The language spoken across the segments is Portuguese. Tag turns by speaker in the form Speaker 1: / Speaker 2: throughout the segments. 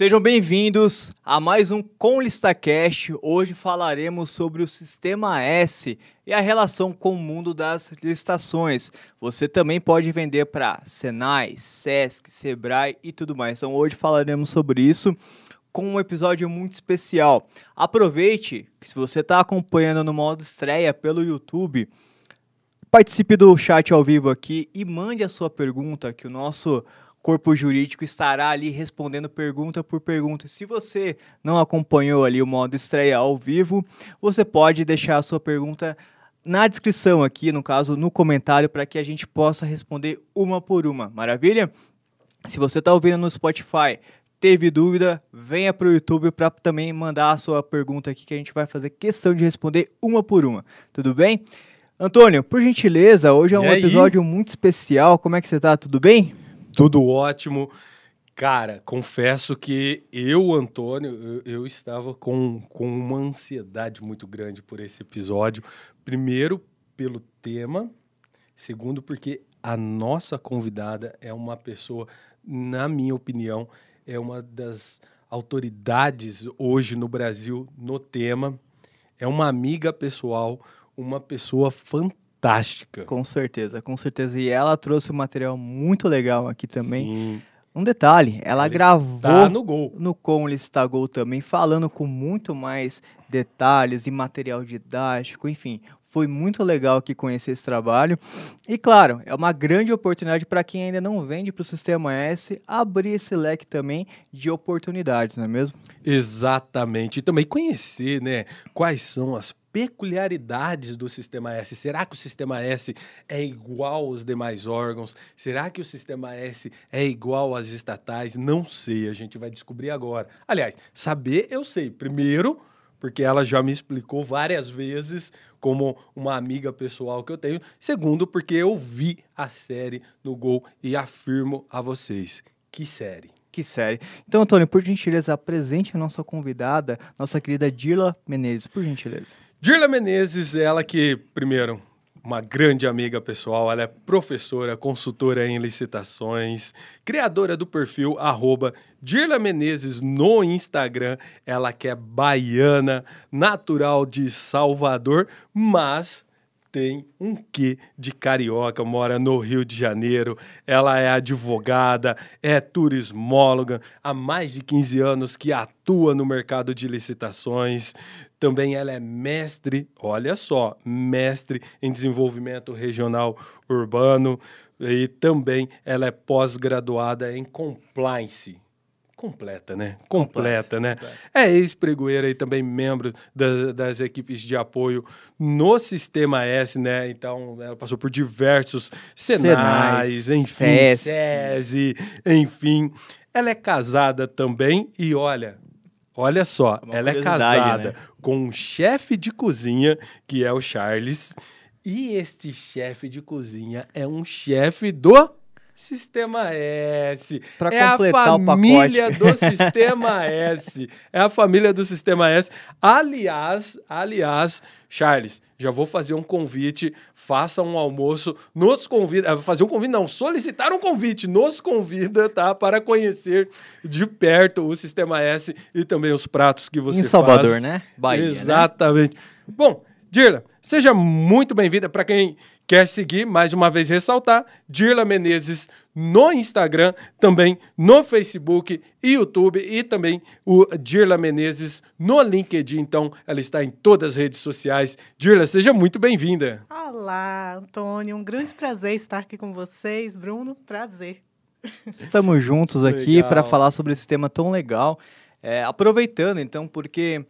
Speaker 1: Sejam bem-vindos a mais um Com ListaCast. Hoje falaremos sobre o Sistema S e a relação com o mundo das licitações. Você também pode vender para Senai, Sesc, Sebrae e tudo mais. Então hoje falaremos sobre isso com um episódio muito especial. Aproveite que se você está acompanhando no modo estreia pelo YouTube, participe do chat ao vivo aqui e mande a sua pergunta que o nosso corpo jurídico estará ali respondendo pergunta por pergunta. Se você não acompanhou ali o modo estreia ao vivo, você pode deixar a sua pergunta na descrição aqui, no caso, no comentário, para que a gente possa responder uma por uma. Maravilha? Se você está ouvindo no Spotify, teve dúvida, venha para o YouTube para também mandar a sua pergunta aqui, que a gente vai fazer questão de responder uma por uma. Tudo bem? Antônio, por gentileza, hoje é um episódio muito especial. Como é que você está? Tudo bem?
Speaker 2: Tudo ótimo. Cara, confesso que eu, Antônio, eu, eu, estava com, com uma ansiedade muito grande por esse episódio. Primeiro, pelo tema. Segundo, porque a nossa convidada é uma pessoa, na minha opinião, é uma das autoridades hoje no Brasil no tema. É uma amiga pessoal, uma pessoa fantástica fantástica.
Speaker 1: Com certeza, com certeza. E ela trouxe um material muito legal aqui também. Sim. Um detalhe, ela, ela gravou
Speaker 2: no Gol.
Speaker 1: No Com Lista Gol também, falando com muito mais detalhes e material didático, enfim, foi muito legal aqui conhecer esse trabalho. E claro, é uma grande oportunidade para quem ainda não vende para o Sistema S abrir esse leque também de oportunidades, não é mesmo?
Speaker 2: Exatamente. E também conhecer, né, quais são as peculiaridades do sistema S. Será que o sistema S é igual aos demais órgãos? Será que o sistema S é igual às estatais? Não sei, a gente vai descobrir agora. Aliás, saber eu sei. Primeiro, porque ela já me explicou várias vezes como uma amiga pessoal que eu tenho. Segundo, porque eu vi a série no Gol e afirmo a vocês, que série.
Speaker 1: Que série. Então, Antônio, por gentileza, apresente a nossa convidada, nossa querida Dirla Menezes, por gentileza.
Speaker 2: Dirla Menezes, ela que, primeiro, uma grande amiga pessoal, ela é professora, consultora em licitações, criadora do perfil arroba Dirla Menezes no Instagram, ela que é baiana, natural de Salvador, mas tem um quê de carioca, mora no Rio de Janeiro, ela é advogada, é turismóloga, há mais de 15 anos que atua no mercado de licitações. Também ela é mestre, olha só, mestre em desenvolvimento regional urbano e também ela é pós-graduada em compliance completa, né? Completa, né? Completa. É ex-pregoeira e também membro das, das, equipes de apoio no Sistema S, né? Então, ela passou por diversos Senais, Senais enfim, SESI, enfim. Ela é casada também e olha, olha só, ela é casada né? com um chefe de cozinha, que é o Charles, e este chefe de cozinha é um chefe do Sistema S. Pra é a família do Sistema S. É a família do Sistema S. Aliás, aliás, Charles, já vou fazer um convite, faça um almoço, nos convida, eh, fazer um convite não, solicitar um convite, nos convida, tá, para conhecer de perto o Sistema S e também os pratos que você
Speaker 1: faz. Em Salvador,
Speaker 2: faz.
Speaker 1: né? Bahia, né?
Speaker 2: Exatamente. Né? Bom, Dirla, seja muito bem-vinda para quem quer seguir, mais uma vez ressaltar, Dirla Menezes no Instagram, também no Facebook e YouTube e também o Dirla Menezes no LinkedIn. Então, ela está em todas as redes sociais. Dirla, seja muito bem-vinda.
Speaker 3: Olá, Antônio. Um grande prazer estar aqui com vocês. Bruno, prazer.
Speaker 1: Estamos juntos aqui para falar sobre esse tema tão legal. É, aproveitando, então, porque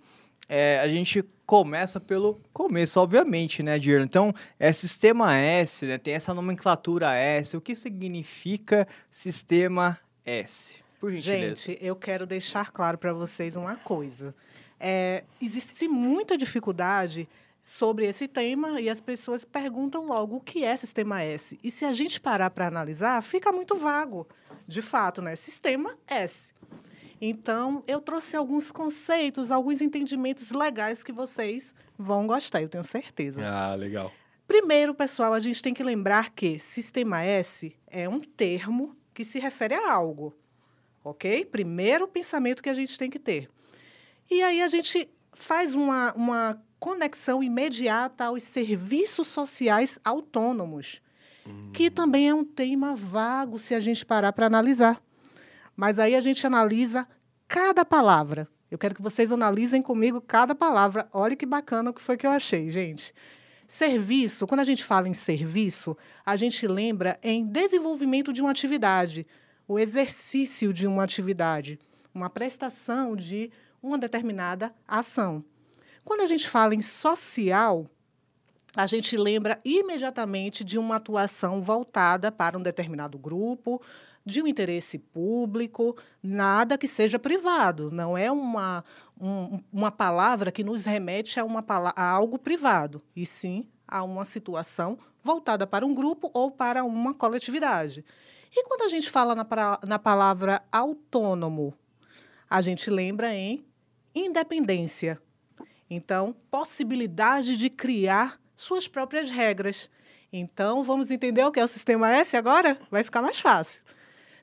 Speaker 1: é, a gente começa pelo começo, obviamente, né, Dirla? Então, é sistema S, né? Tem essa nomenclatura S. O que significa sistema S?
Speaker 3: Por. Gente, eu quero deixar claro para vocês uma coisa. É, existe muita dificuldade sobre esse tema e as pessoas perguntam logo o que é sistema S. E se a gente parar para analisar, fica muito vago. De fato, né? Sistema S. Então, eu trouxe alguns conceitos, alguns entendimentos legais que vocês vão gostar, eu tenho certeza.
Speaker 2: Ah, legal.
Speaker 3: Primeiro, pessoal, a gente tem que lembrar que sistema S é um termo que se refere a algo. ok? Primeiro pensamento que a gente tem que ter. E aí a gente faz uma, uma conexão imediata aos serviços sociais autônomos, hum. que também é um tema vago se a gente parar para analisar. Mas aí a gente analisa cada palavra. Eu quero que vocês analisem comigo cada palavra. Olha que bacana que foi que eu achei, gente. Serviço, quando a gente fala em serviço, a gente lembra em desenvolvimento de uma atividade, o exercício de uma atividade, uma prestação de uma determinada ação. Quando a gente fala em social, a gente lembra imediatamente de uma atuação voltada para um determinado grupo, de um interesse público, nada que seja privado. Não é uma, um, uma palavra que nos remete a, uma, a algo privado, e sim a uma situação voltada para um grupo ou para uma coletividade. E quando a gente fala na, na palavra autônomo, a gente lembra em independência. Então, possibilidade de criar suas próprias regras. Então, vamos entender o que é o Sistema S agora? Vai ficar mais fácil.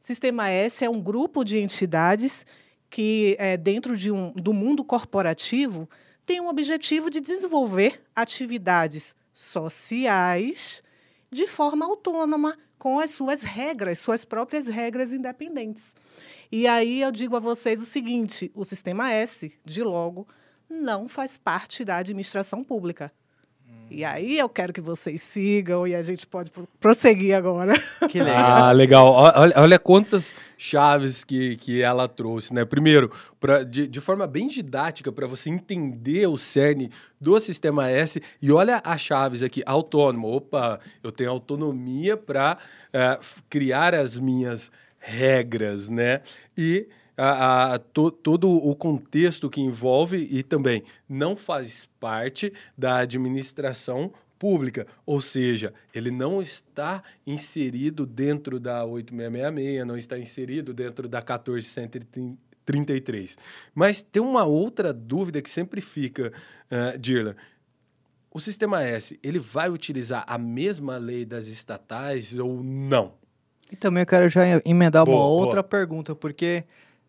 Speaker 3: Sistema S é um grupo de entidades que, é, dentro de um, do mundo corporativo, tem o objetivo de desenvolver atividades sociais de forma autônoma, com as suas regras, suas próprias regras independentes. E aí eu digo a vocês o seguinte: o Sistema S, de logo, não faz parte da administração pública. E aí eu quero que vocês sigam e a gente pode prosseguir agora.
Speaker 2: Que legal. Ah, legal. Olha, olha quantas chaves que, que ela trouxe, né? Primeiro, pra, de, de forma bem didática, para você entender o cerne do sistema S. E olha as chaves aqui: autônomo. Opa, eu tenho autonomia para uh, eh, criar as minhas regras, né? E a, a to, todo o contexto que envolve e também não faz parte da administração pública, ou seja, ele não está inserido dentro da 8666, não está inserido dentro da 1433. Mas tem uma outra dúvida que sempre fica, uh, Dirla. O sistema S, ele vai utilizar a mesma lei das estatais ou não?
Speaker 1: E também eu quero já emendar boa, uma outra boa. pergunta, porque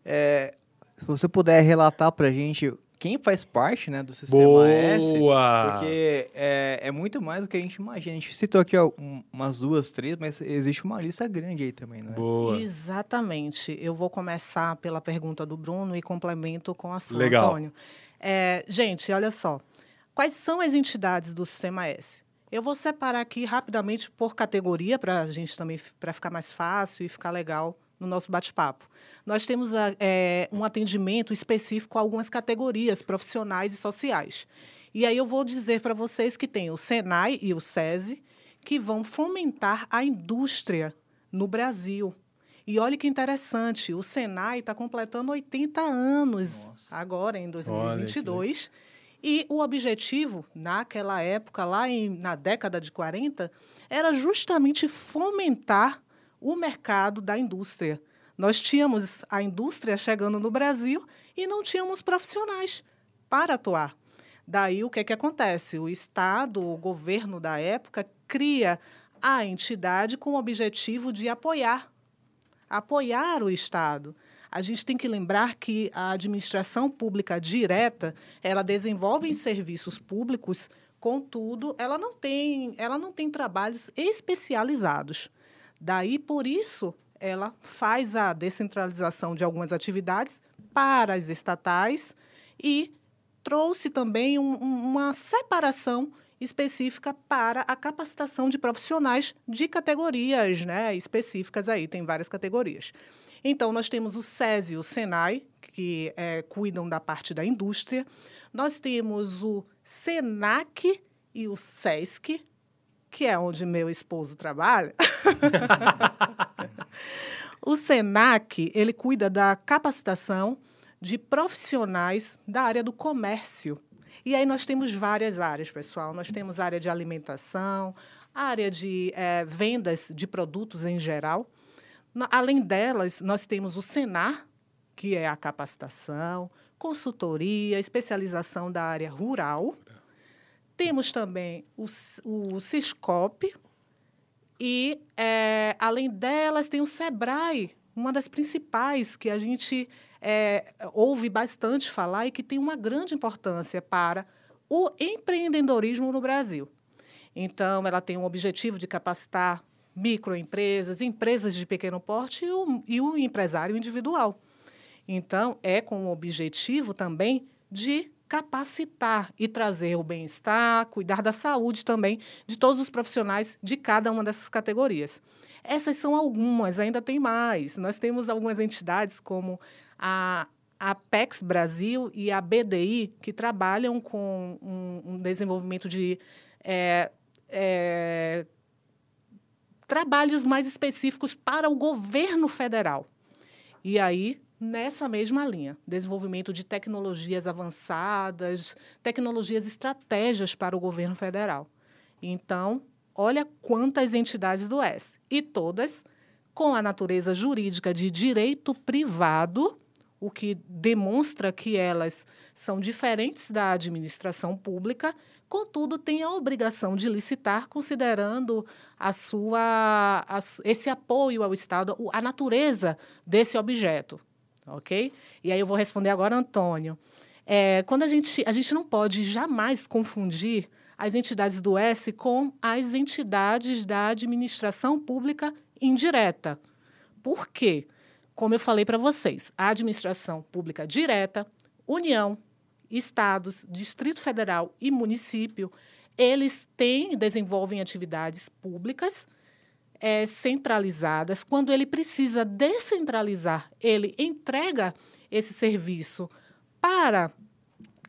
Speaker 1: é, se você puder relatar para a gente quem faz parte né, do sistema Boa. S, porque é, é, muito mais do que a gente imagina. A gente citou aqui ó, umas duas, três, mas existe uma lista grande aí também, né?
Speaker 3: Boa. Exatamente. Eu vou começar pela pergunta do Bruno e complemento com a sua, Legal. Antônio. É, gente, olha só. Quais são as entidades do sistema S? Eu vou separar aqui rapidamente por categoria para a gente também para ficar mais fácil e ficar legal no nosso bate-papo. Nós temos é, um atendimento específico a algumas categorias profissionais e sociais. E aí eu vou dizer para vocês que tem o Senai e o SESI, que vão fomentar a indústria no Brasil. E olha que interessante, o Senai está completando 80 anos Nossa. agora, em 2022. E o objetivo, naquela época, lá em, na década de 40, era justamente fomentar o mercado da indústria. Nós tínhamos a indústria chegando no Brasil e não tínhamos profissionais para atuar. Daí o que, é que acontece? O Estado, o governo da época, cria a entidade com o objetivo de apoiar, apoiar o Estado. A gente tem que lembrar que a administração pública direta, ela desenvolve serviços públicos, contudo, ela não tem, ela não tem trabalhos especializados. Daí, por isso, ela faz a descentralização de algumas atividades para as estatais e trouxe também um, uma separação específica para a capacitação de profissionais de categorias né, específicas aí, tem várias categorias. Então, nós temos o SESI e o SENAI, que é, cuidam da parte da indústria. Nós temos o SENAC e o SESC, que é onde meu esposo trabalha, o SENAC ele cuida da capacitação de profissionais da área do comércio. E aí nós temos várias áreas, pessoal. Nós temos área de alimentação, área de é, vendas de produtos em geral. Além delas, nós temos o Senar, que é a capacitação, consultoria, especialização da área rural. Temos também o, o Ciscope, e, é, além delas, tem o SEBRAE uma das principais que a gente é, ouve bastante falar e que tem uma grande importância para o empreendedorismo no Brasil. Então, ela tem um objetivo de capacitar microempresas, empresas de pequeno porte e o, e o empresário individual. Então, é com o objetivo também de capacitar e trazer o bem-estar, cuidar da saúde também de todos os profissionais de cada uma dessas categorias. Essas são algumas, ainda tem mais. Nós temos algumas entidades como a a PEX Brasil e a BDI, que trabalham com um, um desenvolvimento de é, é, trabalhos mais específicos para o governo federal. E aí, nessa mesma linha, desenvolvimento de tecnologias avançadas, tecnologias estratégias para o governo federal. Então, olha quantas entidades do S. E todas com a natureza jurídica de direito privado o que demonstra que elas são diferentes da administração pública, contudo, têm a obrigação de licitar, considerando a sua, a, esse apoio ao Estado, a natureza desse objeto. Ok? E aí eu vou responder agora, Antônio. É, quando a gente, a gente não pode jamais confundir as entidades do S com as entidades da administração pública indireta. Por quê? como eu falei para vocês, a administração pública direta, União, estados, Distrito Federal e município, eles têm, desenvolvem atividades públicas é, centralizadas. Quando ele precisa descentralizar, ele entrega esse serviço para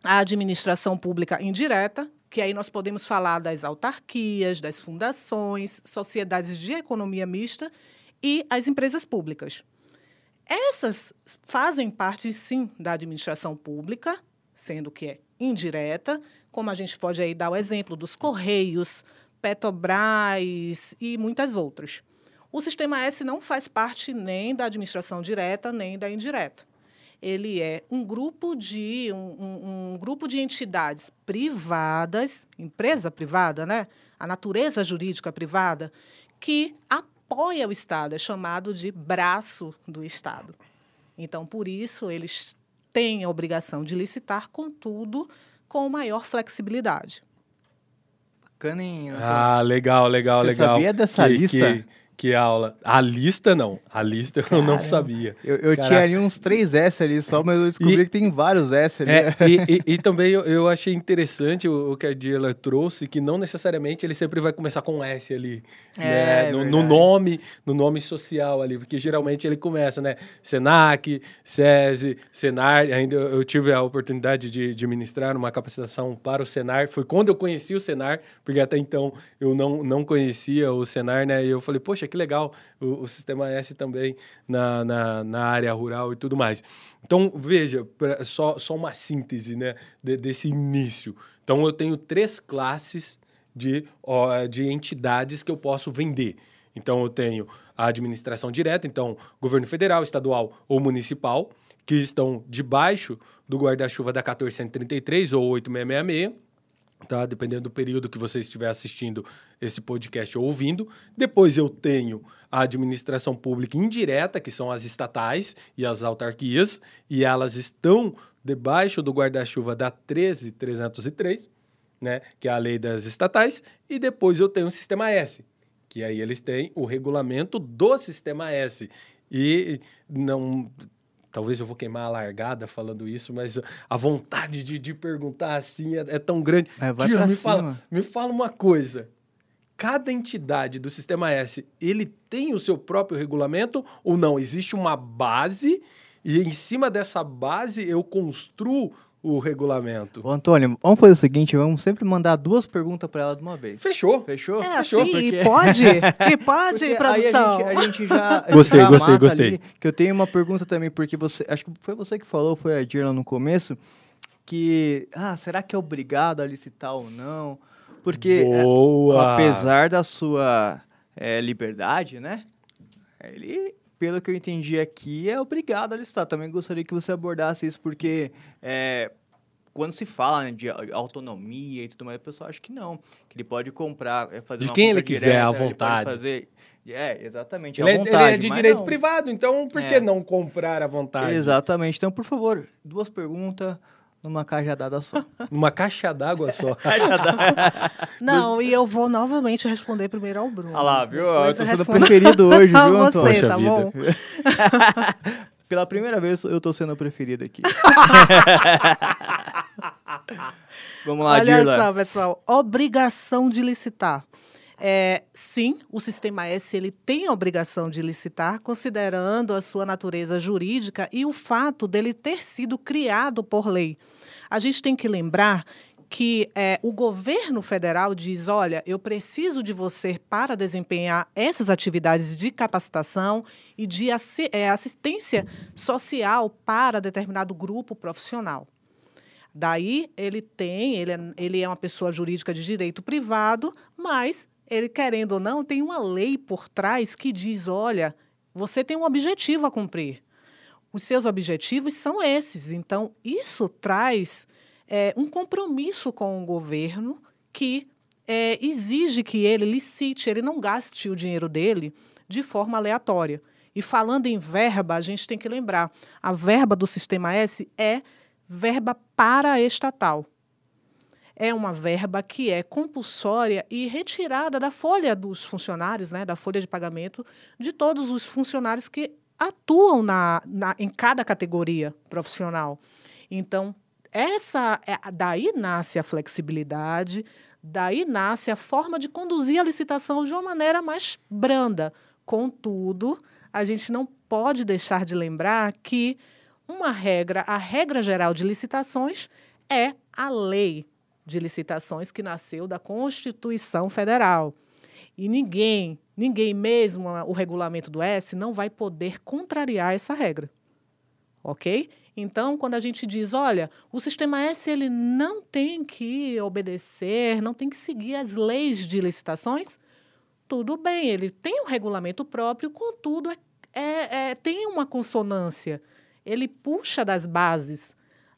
Speaker 3: a administração pública indireta, que aí nós podemos falar das autarquias, das fundações, sociedades de economia mista e as empresas públicas. Essas fazem parte, sim, da administração pública, sendo que é indireta, como a gente pode aí dar o exemplo dos Correios, Petrobras e muitas outras. O Sistema S não faz parte nem da administração direta, nem da indireta. Ele é um grupo de, um, um, um grupo de entidades privadas, empresa privada, né? a natureza jurídica privada, que apoia o Estado, é chamado de braço do Estado. Então, por isso, eles têm a obrigação de licitar, contudo, com maior flexibilidade.
Speaker 1: Hein?
Speaker 2: Ah, legal, legal,
Speaker 1: Você
Speaker 2: legal.
Speaker 1: sabia dessa
Speaker 2: que,
Speaker 1: lista?
Speaker 2: Que, que aula. A lista não. A lista eu não sabia.
Speaker 1: Eu, eu tinha ali uns três S ali só, mas eu descobri
Speaker 2: E-
Speaker 1: que tem vários S ali.
Speaker 2: É, e, e- e também eu, eu achei interessante o, o que a Dila trouxe, que não necessariamente ele sempre vai começar com S ali.
Speaker 1: É,
Speaker 2: né? no, no
Speaker 1: verdade.
Speaker 2: nome, no nome social ali, porque geralmente ele começa, né? Senac, SESI, Senar. Ainda eu, eu tive a oportunidade de, de ministrar uma capacitação para o Senar. Foi quando eu conheci o Senar, porque até então eu não, não conhecia o Senar, né? E eu falei, poxa, que legal o, o Sistema S também na, na, na área rural e tudo mais. Então, veja, pra- só, só uma síntese né, de- desse início. Então, eu tenho três classes de, ó, de entidades que eu posso vender. Então, eu tenho a administração direta, então, governo federal, estadual ou municipal, que estão debaixo do guarda-chuva da 1433 ou 8666 tá? Dependendo do período que você estiver assistindo esse podcast ou ouvindo. Depois eu tenho a administração pública indireta, que são as estatais e as autarquias, e elas estão debaixo do guarda-chuva da 13303, né, que é a lei das estatais, e depois eu tenho o sistema S, que aí eles têm o regulamento do sistema S. E não talvez eu vou queimar a largada falando isso, mas a vontade de, de perguntar assim é, é tão grande.
Speaker 1: É, pra
Speaker 2: me
Speaker 1: cima.
Speaker 2: fala, me fala uma coisa. Cada entidade do Sistema S, ele tem o seu próprio regulamento ou não? Existe uma base e em cima dessa base eu construo o regulamento.
Speaker 1: Ô, Antônio, vamos fazer o seguinte, vamos sempre mandar duas perguntas para ela de uma vez.
Speaker 2: Fechou.
Speaker 1: Fechou?
Speaker 3: É
Speaker 1: Fechou,
Speaker 3: assim,
Speaker 1: porque-
Speaker 3: e pode? E pode,
Speaker 1: Porque
Speaker 3: produção?
Speaker 1: Aí a gente, a gente já.
Speaker 2: Gostei,
Speaker 1: já
Speaker 2: gostei, gostei.
Speaker 1: ali, que eu tenho uma pergunta também, porque você. Acho que foi você que falou, foi a Dirla no começo, que. Ah, será que é obrigado a licitar ou não? Porque. é,
Speaker 2: Boa.
Speaker 1: apesar da sua é, liberdade, né? Ele, pelo que eu entendi aqui, é obrigado a licitar. Também gostaria que você abordasse isso, porque é, quando se fala né, de autonomia e tudo mais, o pessoal acha que não. Que ele pode comprar, é, fazer
Speaker 2: De quem ele quiser,
Speaker 1: direta,
Speaker 2: à vontade.
Speaker 1: fazer É, exatamente.
Speaker 2: Ele, é-
Speaker 1: vontade,
Speaker 2: ele é de
Speaker 1: mas
Speaker 2: direito
Speaker 1: não.
Speaker 2: privado, então por que
Speaker 1: É.
Speaker 2: não comprar à vontade?
Speaker 1: Exatamente. Então, por favor, duas perguntas numa cajadada só.
Speaker 2: Numa caixa d'água só.
Speaker 3: Não, e eu vou novamente responder primeiro ao Bruno.
Speaker 1: Olha lá, viu? Eu tô sendo preferido hoje, viu,
Speaker 3: você,
Speaker 1: Antônio?
Speaker 2: Poxa
Speaker 3: tá
Speaker 2: vida.
Speaker 3: bom?
Speaker 1: Pela primeira vez eu tô sendo preferido aqui. Vamos lá,
Speaker 3: Olha
Speaker 1: Dirla.
Speaker 3: só, pessoal. Obrigação de licitar. É, sim, o Sistema S ele tem a obrigação de licitar, considerando a sua natureza jurídica e o fato dele ter sido criado por lei. A gente tem que lembrar que é, o governo federal diz: olha, eu preciso de você para desempenhar essas atividades de capacitação e de é, assistência social para determinado grupo profissional. Daí ele tem, ele é, ele é uma pessoa jurídica de direito privado, mas ele, querendo ou não, tem uma lei por trás que diz: olha, você tem um objetivo a cumprir. Os seus objetivos são esses. Então, isso traz é, um compromisso com o governo que é, exige que ele licite, ele não gaste o dinheiro dele de forma aleatória. E falando em verba, a gente tem que lembrar: a verba do Sistema S é verba paraestatal. É uma verba que é compulsória e retirada da folha dos funcionários, né, da folha de pagamento de todos os funcionários que atuam na, na, em cada categoria profissional. Então, essa é, daí nasce a flexibilidade, daí nasce a forma de conduzir a licitação de uma maneira mais branda. Contudo, a gente não pode deixar de lembrar que uma regra, a regra geral de licitações é a lei de licitações que nasceu da Constituição Federal. E ninguém, ninguém mesmo o regulamento do S não vai poder contrariar essa regra. OK? Então, quando a gente diz, olha, o sistema S ele não tem que obedecer, não tem que seguir as leis de licitações, tudo bem, ele tem um regulamento próprio, contudo, é, é, é, tem uma consonância. Ele puxa das bases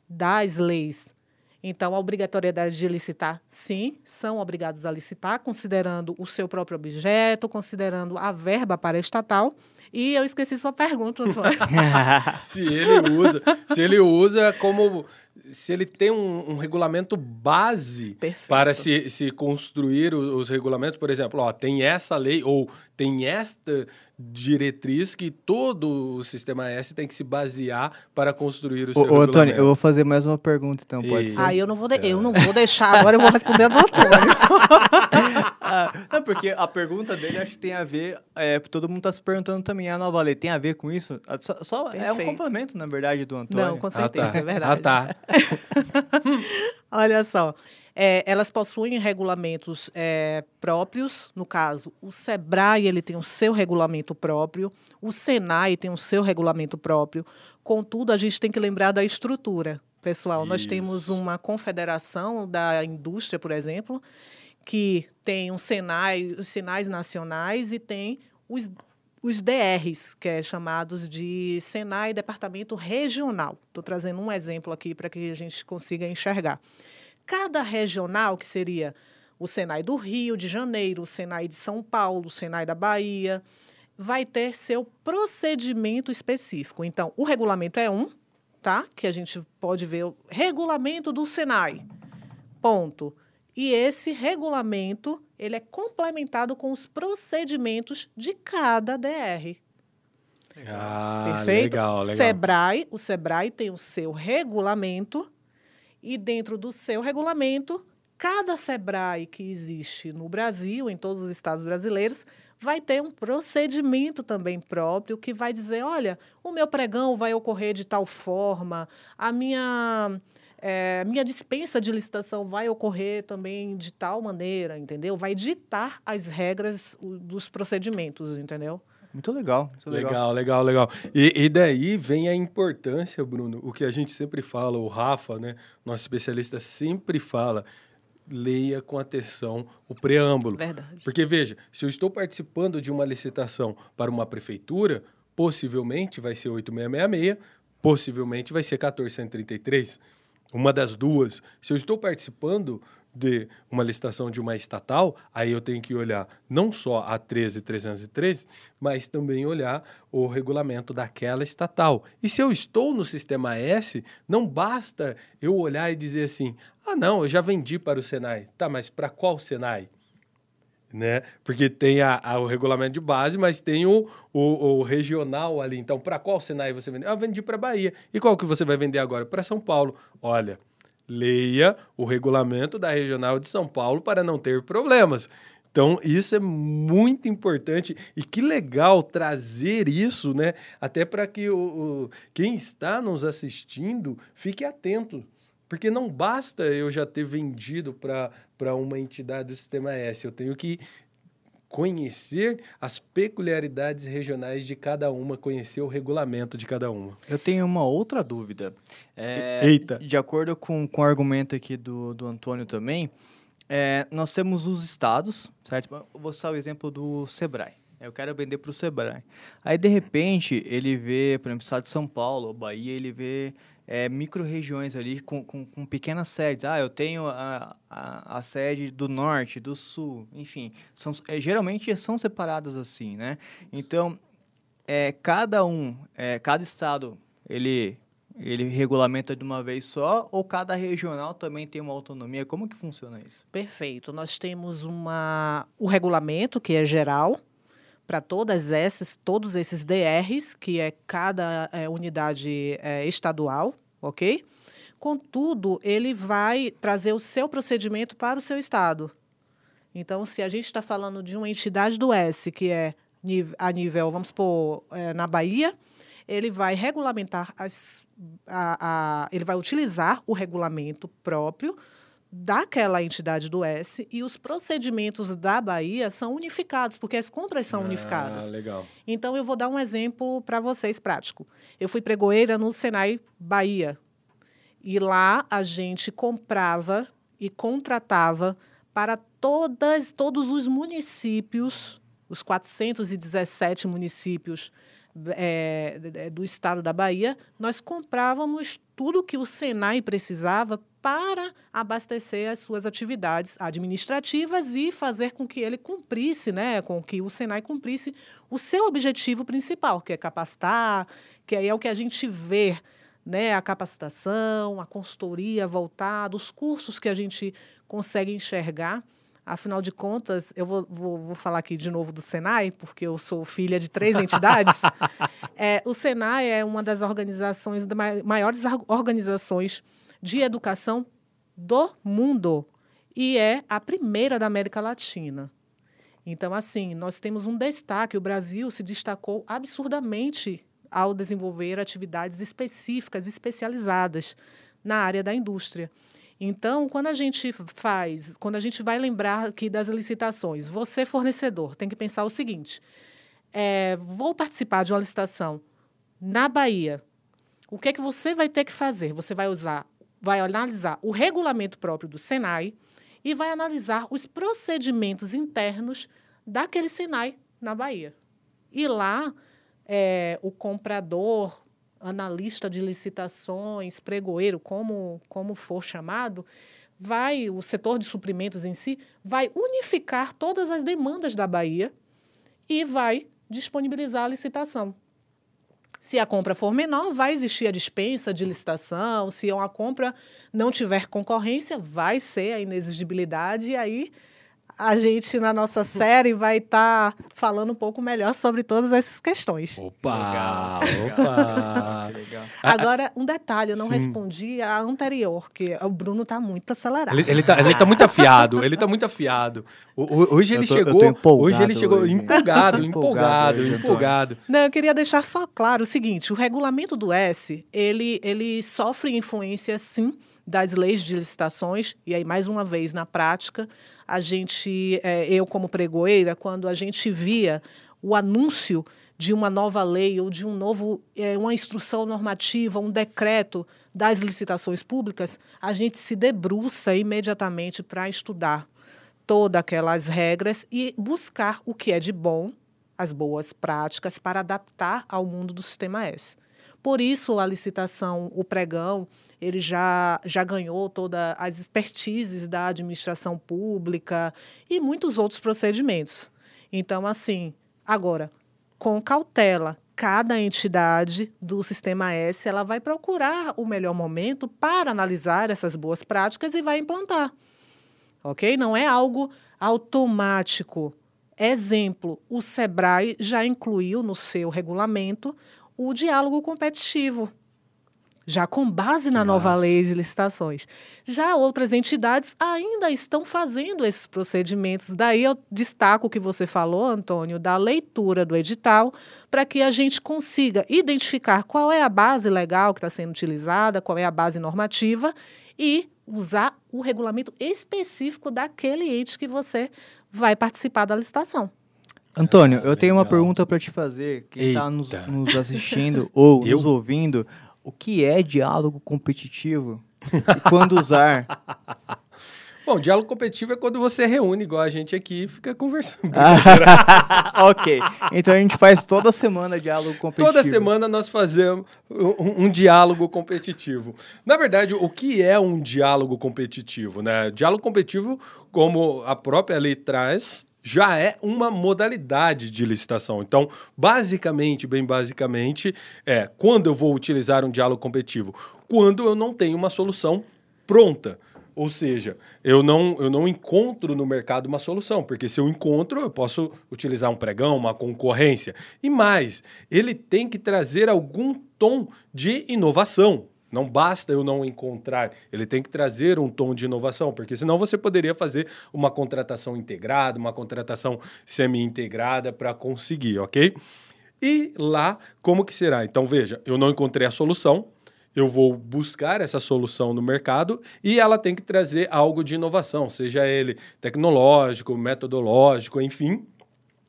Speaker 3: das leis. Então, a obrigatoriedade de licitar, sim, são obrigados a licitar, considerando o seu próprio objeto, considerando a verba para estatal. E eu esqueci sua pergunta, Antônio.
Speaker 2: se ele usa, se ele usa como se ele tem um, um regulamento base
Speaker 3: Perfeito.
Speaker 2: para se, se construir o- os regulamentos, por exemplo, ó, tem essa lei ou tem esta diretriz que todo o sistema S tem que se basear para construir o seu
Speaker 1: Ô, ô, Antônio, eu vou fazer mais uma pergunta, então, pode
Speaker 2: E-
Speaker 1: ser?
Speaker 3: Aí eu não vou, de- eu não vou deixar agora, eu vou responder do Antônio.
Speaker 1: Ah, não, porque a pergunta dele acho que tem a ver. É, todo mundo está se perguntando também. A nova lei tem a ver com isso? Ah, Só, só é um complemento, na verdade, do Antônio.
Speaker 3: Não, com
Speaker 2: Ah,
Speaker 3: certeza,
Speaker 2: tá.
Speaker 3: é verdade.
Speaker 2: Ah, tá.
Speaker 3: Olha só, é, elas possuem regulamentos é, próprios, no caso, o SEBRAE ele tem o seu regulamento próprio, o SENAI tem o seu regulamento próprio, contudo, a gente tem que lembrar da estrutura. Pessoal, nós temos
Speaker 2: Isso.
Speaker 3: uma confederação da indústria, por exemplo, que tem um Senai, os Senais nacionais e tem os, os DRs, que é chamados de Senai Departamento Regional. Estou trazendo um exemplo aqui para que a gente consiga enxergar. Cada regional, que seria o Senai do Rio de Janeiro, o Senai de São Paulo, o Senai da Bahia, vai ter seu procedimento específico. Então, o regulamento é um, tá? Que a gente pode ver o regulamento do Senai. Ponto. E esse regulamento, ele é complementado com os procedimentos de cada DR.
Speaker 2: Ah,
Speaker 3: Perfeito?
Speaker 2: legal, legal.
Speaker 3: Sebrae, o Sebrae tem o seu regulamento e dentro do seu regulamento, cada Sebrae que existe no Brasil, em todos os estados brasileiros, vai ter um procedimento também próprio que vai dizer, olha, o meu pregão vai ocorrer de tal forma, a minha é, minha dispensa de licitação vai ocorrer também de tal maneira, entendeu? Vai ditar as regras o, dos procedimentos, entendeu?
Speaker 1: Muito legal. Muito legal.
Speaker 2: Legal, legal, legal. E, e daí vem a importância, Bruno, o que a gente sempre fala, o Rafa, né, nosso especialista, sempre fala, leia com atenção o preâmbulo.
Speaker 3: Verdade.
Speaker 2: Porque, veja, se eu estou participando de uma licitação para uma prefeitura, possivelmente vai ser 8666, possivelmente vai ser 1433. Uma das duas. Se eu estou participando de uma licitação de uma estatal, aí eu tenho que olhar não só a 13303, mas também olhar o regulamento daquela estatal. E se eu estou no sistema S, não basta eu olhar e dizer assim: "Ah, não, eu já vendi para o Senai". Tá, mas para qual Senai? Né? Porque tem a, a, o regulamento de base, mas tem o, o, o regional ali. Então, para qual Senai você vende? Ah, eu vendi para Bahia. E qual que você vai vender agora? Para São Paulo. Olha, leia o regulamento da Regional de São Paulo para não ter problemas. Então, isso é muito importante e que legal trazer isso, né? Até para que o, o, quem está nos assistindo fique atento. Porque não basta eu já ter vendido para uma entidade do Sistema S, eu tenho que conhecer as peculiaridades regionais de cada uma, conhecer o regulamento de cada uma.
Speaker 1: Eu tenho uma outra dúvida.
Speaker 2: É, Eita!
Speaker 1: De acordo com, com o argumento aqui do, do Antônio também, é, nós temos os estados, certo? Vou citar o exemplo do Sebrae. Eu quero vender para o Sebrae. Aí, de repente, ele vê, por exemplo, o estado de São Paulo, Bahia, ele vê é, micro-regiões ali com, com, com, pequenas sedes. Ah, eu tenho a, a, a, sede do norte, do sul, enfim. São, é, geralmente são separadas assim, né? Então, é, cada um, é, cada estado, ele, ele regulamenta de uma vez só ou cada regional também tem uma autonomia? Como que funciona isso?
Speaker 3: Perfeito. Nós temos uma, o regulamento, que é geral, para todas essas, todos esses DRs, que é cada é, unidade é, estadual, ok? Contudo, ele vai trazer o seu procedimento para o seu estado. Então, se a gente está falando de uma entidade do S, que é a nível, vamos supor, é, na Bahia, ele vai regulamentar as, a, a, ele vai utilizar o regulamento próprio daquela entidade do S e os procedimentos da Bahia são unificados, porque as compras são
Speaker 2: ah,
Speaker 3: unificadas.
Speaker 2: Legal.
Speaker 3: Então, eu vou dar um exemplo para vocês prático. Eu fui pregoeira no Senai Bahia. E lá a gente comprava e contratava para todas, todos os municípios, os 417 municípios é, do estado da Bahia, nós comprávamos tudo que o Senai precisava para abastecer as suas atividades administrativas e fazer com que ele cumprisse, né, com que o Senai cumprisse o seu objetivo principal, que é capacitar, que aí é o que a gente vê, né, a capacitação, a consultoria voltada, os cursos que a gente consegue enxergar. Afinal de contas, eu vou, vou, vou, falar aqui de novo do Senai, porque eu sou filha de três entidades. é, o Senai é uma das organizações, das maiores organizações de educação do mundo e é a primeira da América Latina. Então, assim, nós temos um destaque. O Brasil se destacou absurdamente ao desenvolver atividades específicas, especializadas na área da indústria. Então, quando a gente faz, quando a gente vai lembrar aqui das licitações, você, fornecedor, tem que pensar o seguinte: é, vou participar de uma licitação na Bahia. O que é que você vai ter que fazer? Você vai usar vai analisar o regulamento próprio do Senai e vai analisar os procedimentos internos daquele Senai na Bahia. E lá, é, o comprador, analista de licitações, pregoeiro, como, como for chamado, vai, o setor de suprimentos em si, vai unificar todas as demandas da Bahia e vai disponibilizar a licitação. Se a compra for menor, vai existir a dispensa de licitação. Se uma compra não tiver concorrência, vai ser a inexigibilidade. E aí a gente, na nossa série, vai estar tá falando um pouco melhor sobre todas essas questões.
Speaker 2: Opa! Legal, opa!
Speaker 3: legal. Agora, um detalhe, eu não Sim. respondi a anterior, que o Bruno está muito acelerado.
Speaker 2: Ele, está ele tá muito afiado, ele está muito afiado. hoje ele tô, chegou. Hoje ele chegou hoje. empolgado, empolgado, empolgado.
Speaker 3: Não, eu queria deixar só claro o seguinte: o regulamento do S, ele, ele sofre influência, sim das leis de licitações, e aí, mais uma vez, na prática, a gente, é, eu como pregoeira, quando a gente via o anúncio de uma nova lei ou de um novo, é, uma instrução normativa, um decreto das licitações públicas, a gente se debruça imediatamente para estudar todas aquelas regras e buscar o que é de bom, as boas práticas, para adaptar ao mundo do sistema S. Por isso, a licitação, o pregão, ele já, já ganhou todas as expertises da administração pública e muitos outros procedimentos. Então, assim, agora, com cautela, cada entidade do Sistema S ela vai procurar o melhor momento para analisar essas boas práticas e vai implantar. Ok? Não é algo automático. Exemplo, o SEBRAE já incluiu no seu regulamento o diálogo competitivo já com base na Nossa. nova lei de licitações. Já outras entidades ainda estão fazendo esses procedimentos. Daí eu destaco o que você falou, Antônio, da leitura do edital, para que a gente consiga identificar qual é a base legal que está sendo utilizada, qual é a base normativa e usar o regulamento específico daquele ente que você vai participar da licitação.
Speaker 1: Antônio, eu tenho uma pergunta para te fazer. Quem está nos, nos, assistindo ou eu? nos ouvindo, o que é diálogo competitivo e quando usar.
Speaker 2: Bom, diálogo competitivo é quando você reúne igual a gente aqui e fica conversando.
Speaker 1: ok. Então a gente faz toda semana diálogo competitivo.
Speaker 2: Toda semana nós fazemos um, um, diálogo competitivo. Na verdade, o que é um diálogo competitivo? Né? Diálogo competitivo, como a própria lei traz, já é uma modalidade de licitação. Então, basicamente, bem basicamente, é quando eu vou utilizar um diálogo competitivo? Quando eu não tenho uma solução pronta. Ou seja, eu não, eu não encontro no mercado uma solução, porque se eu encontro, eu posso utilizar um pregão, uma concorrência. E mais, ele tem que trazer algum tom de inovação. Não basta eu não encontrar, ele tem que trazer um tom de inovação, porque senão você poderia fazer uma contratação integrada, uma contratação semi-integrada para conseguir, ok? E lá, como que será? Então, veja, eu não encontrei a solução, eu vou buscar essa solução no mercado e ela tem que trazer algo de inovação, seja ele tecnológico, metodológico, enfim,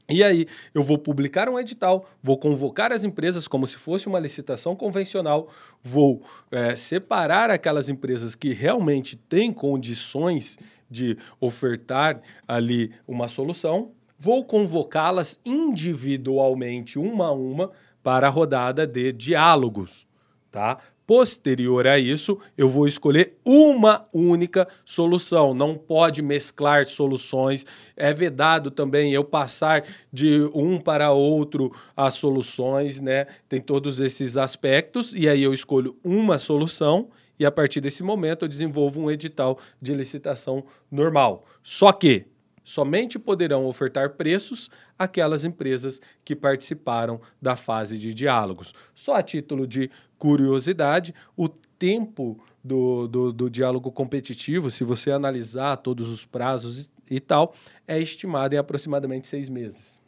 Speaker 2: e aí, eu vou publicar um edital, vou convocar as empresas como se fosse uma licitação convencional, vou é, separar aquelas empresas que realmente têm condições de ofertar ali uma solução, vou convocá-las individualmente, uma a uma, para a rodada de diálogos, tá? Posterior a isso, eu vou escolher uma única solução. Não pode mesclar soluções. É vedado também eu passar de um para outro as soluções, né? Tem todos esses aspectos e aí eu escolho uma solução e a partir desse momento eu desenvolvo um edital de licitação normal. Só que somente poderão ofertar preços aquelas empresas que participaram da fase de diálogos. Só a título de curiosidade, o tempo do, do, do, diálogo competitivo, se você analisar todos os prazos e, tal, é estimado em aproximadamente seis meses.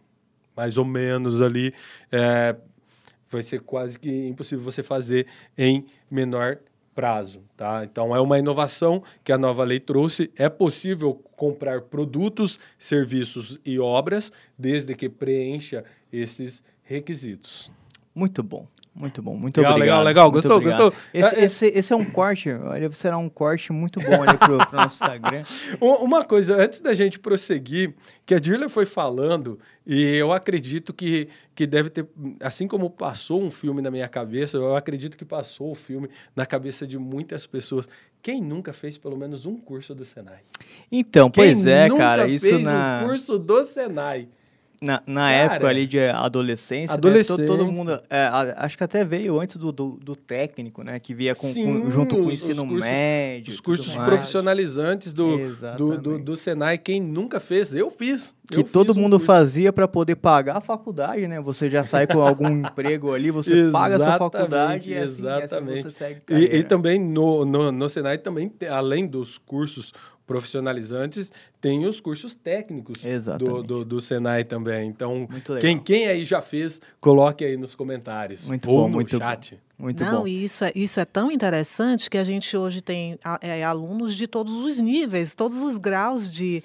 Speaker 2: Mais ou menos ali. É, vai ser quase que impossível você fazer em menor prazo, tá? Então é uma inovação que a nova lei trouxe. É possível comprar produtos, serviços e obras desde que preencha esses requisitos.
Speaker 1: Muito bom. Muito bom, muito
Speaker 2: legal,
Speaker 1: obrigado.
Speaker 2: Legal, legal, gostou, gostou?
Speaker 1: Esse, é, é. esse, esse, é um corte, olha, será um corte muito bom ali pro, pro nosso Instagram.
Speaker 2: Uma coisa, antes da gente prosseguir, que a Dirla foi falando, e eu acredito que, que deve ter, assim como passou um filme na minha cabeça, eu acredito que passou o filme na cabeça de muitas pessoas. Quem nunca fez pelo menos um curso do Senai?
Speaker 1: Então, Quem pois é, cara, isso fez na...
Speaker 2: um curso do Senai?
Speaker 1: Na, na época ali de adolescência,
Speaker 2: adolescência.
Speaker 1: Né, todo, todo, mundo. É, acho que até veio antes do, do, do técnico, né? Que via com, Sim, com, junto com o ensino
Speaker 2: cursos,
Speaker 1: médio.
Speaker 2: Os cursos profissionalizantes do, do, do, do, Senai, quem nunca fez, eu fiz.
Speaker 1: Que
Speaker 2: eu
Speaker 1: todo
Speaker 2: fiz
Speaker 1: mundo
Speaker 2: um
Speaker 1: fazia para poder pagar a faculdade, né? Você já sai com algum emprego ali, você paga a sua faculdade e assim, exatamente. Assim você segue.
Speaker 2: E, e, também no, no, no Senai, também, além dos cursos profissionalizantes, tem os cursos técnicos do, do, do, Senai também. Então, quem, quem aí já fez, coloque aí nos comentários
Speaker 1: muito
Speaker 2: ou
Speaker 1: bom,
Speaker 2: no
Speaker 1: muito
Speaker 2: chat.
Speaker 1: Muito
Speaker 3: Não,
Speaker 1: bom.
Speaker 3: E isso é, isso é tão interessante que a gente hoje tem é, alunos de todos os níveis, todos os graus de,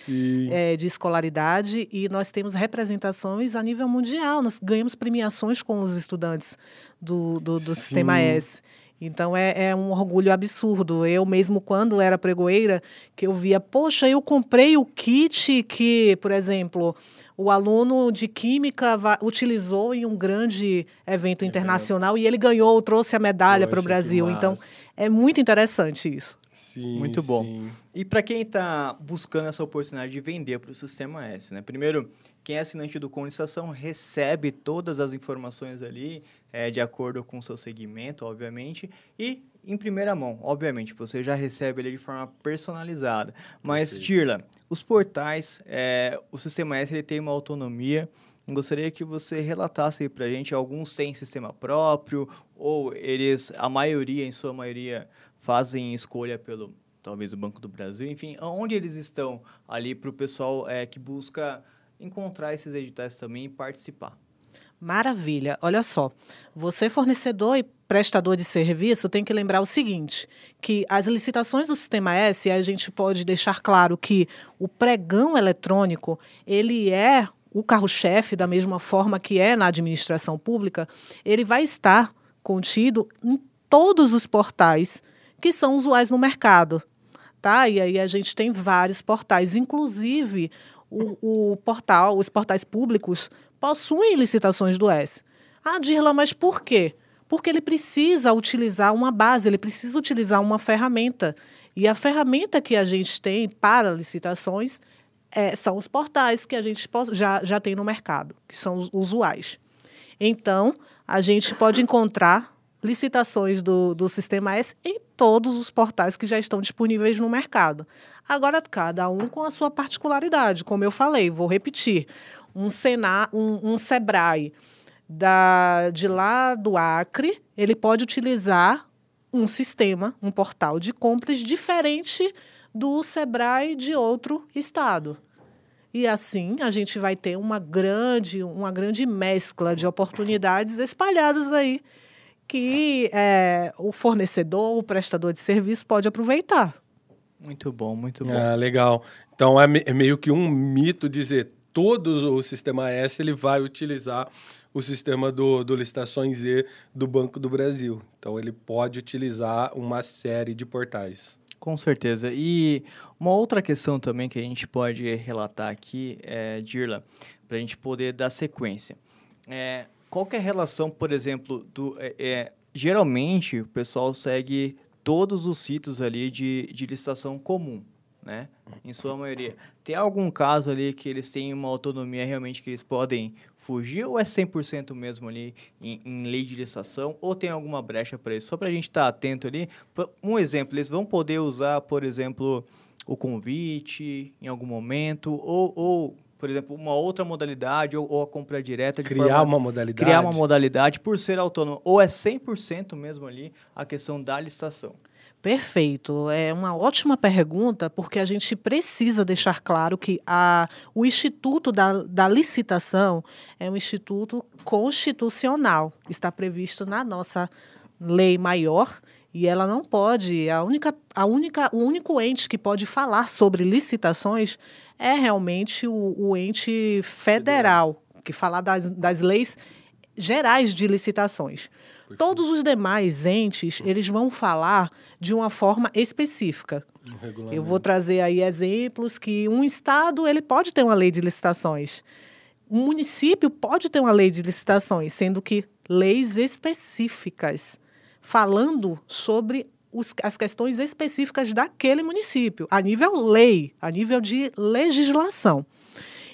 Speaker 3: é, de escolaridade e nós temos representações a nível mundial. Nós ganhamos premiações com os estudantes do, do, do Sistema S. Então é, é, um orgulho absurdo. Eu mesmo, quando era pregoeira, que eu via, poxa, eu comprei o kit que, por exemplo, o aluno de química utilizou em um grande evento internacional e ele ganhou, trouxe a medalha para o Brasil. Então é muito interessante isso.
Speaker 1: Sim, Muito bom. Sim. E para quem está buscando essa oportunidade de vender para o Sistema S, né? Primeiro, quem é assinante do Com recebe todas as informações ali, é, de acordo com o seu segmento, obviamente, e em primeira mão, obviamente, você já recebe ele de forma personalizada. Mas, Tirla, os portais, é, o Sistema S ele tem uma autonomia. Gostaria que você relatasse para a gente. Alguns têm sistema próprio, ou eles, a maioria, em sua maioria, fazem escolha pelo talvez o Banco do Brasil, enfim, onde eles estão ali para o pessoal é, que busca encontrar esses editais também e participar.
Speaker 3: Maravilha. Olha só, você fornecedor e prestador de serviço tem que lembrar o seguinte, que as licitações do Sistema S, a gente pode deixar claro que o pregão eletrônico, ele é o carro-chefe da mesma forma que é na administração pública, ele vai estar contido em todos os portais que são usuais no mercado. Tá? E aí a gente tem vários portais, inclusive o, o portal, os portais públicos possuem licitações do S. Ah, Dirla, mas por quê? Porque ele precisa utilizar uma base, ele precisa utilizar uma ferramenta. E a ferramenta que a gente tem para licitações é, são os portais que a gente já, já tem no mercado, que são os usuais. Então, a gente pode encontrar licitações do, do Sistema S em todos os portais que já estão disponíveis no mercado. Agora, cada um com a sua particularidade. Como eu falei, vou repetir: um, Sena, um, um Sebrae da, de lá do Acre, ele pode utilizar um sistema, um portal de compras diferente do Sebrae de outro estado. E assim a gente vai ter uma grande, uma grande mescla de oportunidades espalhadas aí que é, o fornecedor, o prestador de serviço pode aproveitar.
Speaker 1: Muito bom, muito bom.
Speaker 2: Ah, legal. Então é, me, é meio que um mito dizer todo o sistema S ele vai utilizar o sistema do, do Licitações Z do Banco do Brasil. Então ele pode utilizar uma série de portais.
Speaker 1: Com certeza. E uma outra questão também que a gente pode relatar aqui, é, Dirla, para a gente poder dar sequência. É, qual é a relação, por exemplo, do. É, é, geralmente o pessoal segue todos os sítios ali de, de licitação comum, né? Em sua maioria. Tem algum caso ali que eles têm uma autonomia realmente que eles podem fugir ou é 100% mesmo ali em, em, lei de licitação ou tem alguma brecha para isso? Só para a gente estar tá atento ali. Um exemplo, eles vão poder usar, por exemplo, o convite em algum momento ou, ou por exemplo, uma outra modalidade ou, ou a compra direta.
Speaker 2: criar forma, uma modalidade.
Speaker 1: Criar uma modalidade por ser autônomo. Ou é 100% mesmo ali a questão da licitação?
Speaker 3: Perfeito. É uma ótima pergunta, porque a gente precisa deixar claro que a, o Instituto da, da Licitação é um instituto constitucional. Está previsto na nossa lei maior e ela não pode. A única, a única, o único ente que pode falar sobre licitações é realmente o, o ente federal, que fala das, das leis gerais de licitações. Todos os demais entes, eles vão falar de uma forma específica. Eu vou trazer aí exemplos que um estado ele pode ter uma lei de licitações. Um município pode ter uma lei de licitações, sendo que leis específicas falando sobre os, as questões específicas daquele município, a nível lei, a nível de legislação.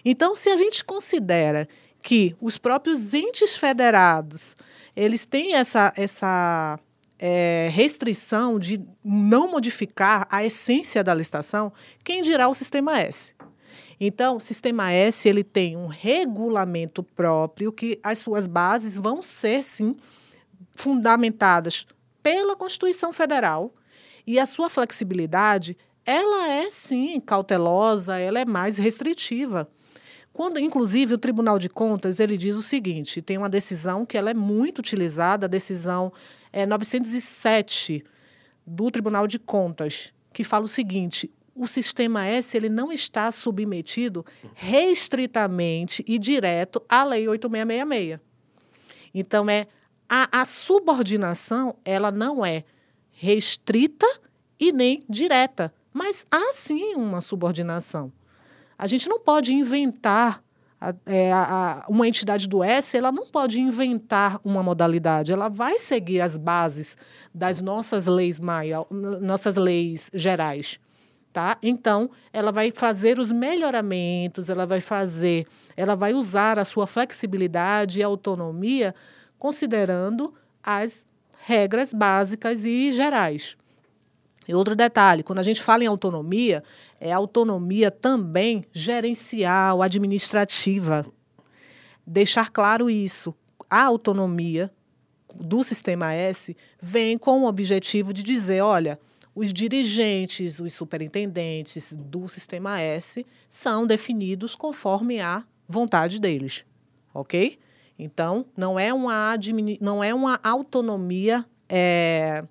Speaker 3: Então, se a gente considera que os próprios entes federados eles têm essa, essa é, restrição de não modificar a essência da licitação, quem dirá o Sistema S? Então, o Sistema S ele tem um regulamento próprio que as suas bases vão ser, sim, fundamentadas pela Constituição Federal e a sua flexibilidade, ela é sim cautelosa, ela é mais restritiva. Quando, inclusive, o Tribunal de Contas ele diz o seguinte: tem uma decisão que ela é muito utilizada, a decisão é 907 do Tribunal de Contas, que fala o seguinte: o sistema S ele não está submetido restritamente e direto à Lei 8666. Então, é a, a subordinação ela não é restrita e nem direta, mas há sim uma subordinação. A gente não pode inventar a, é, a, uma entidade do S, ela não pode inventar uma modalidade, ela vai seguir as bases das nossas leis nossas leis gerais, tá? Então, ela vai fazer os melhoramentos, ela vai fazer, ela vai usar a sua flexibilidade e autonomia considerando as regras básicas e gerais. E outro detalhe, quando a gente fala em autonomia, é autonomia também gerencial, administrativa. Deixar claro isso. A autonomia do Sistema S vem com o objetivo de dizer, olha, os dirigentes, os superintendentes do Sistema S são definidos conforme a vontade deles, ok? Então, não é uma, não é uma autonomia é,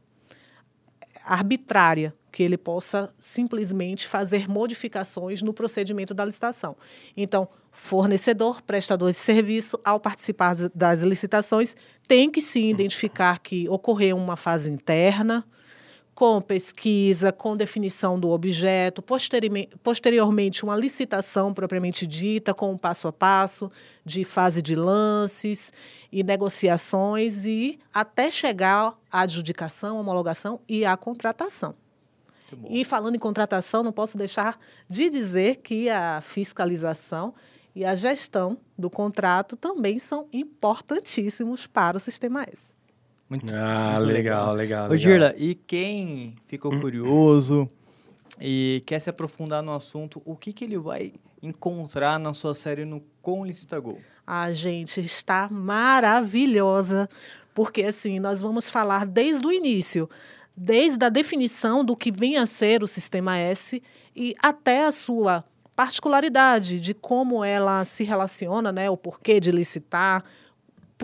Speaker 3: arbitrária, que ele possa simplesmente fazer modificações no procedimento da licitação. Então, fornecedor, prestador de serviço, ao participar das licitações, tem que se identificar que ocorreu uma fase interna, com pesquisa, com definição do objeto, posteriormente uma licitação propriamente dita, com um passo a passo de fase de lances e negociações e até chegar à adjudicação, homologação e à contratação. E falando em contratação, não posso deixar de dizer que a fiscalização e a gestão do contrato também são importantíssimos para o Sistema S.
Speaker 2: Muito, ah, muito legal, legal, legal.
Speaker 1: Ô, Girla, e quem ficou hum. curioso e quer se aprofundar no assunto, o que, que ele vai encontrar na sua série no Com Licita Gol?
Speaker 3: A gente está maravilhosa, porque assim, nós vamos falar desde o início, desde a definição do que vem a ser o Sistema S e até a sua particularidade de como ela se relaciona, né, o porquê de licitar,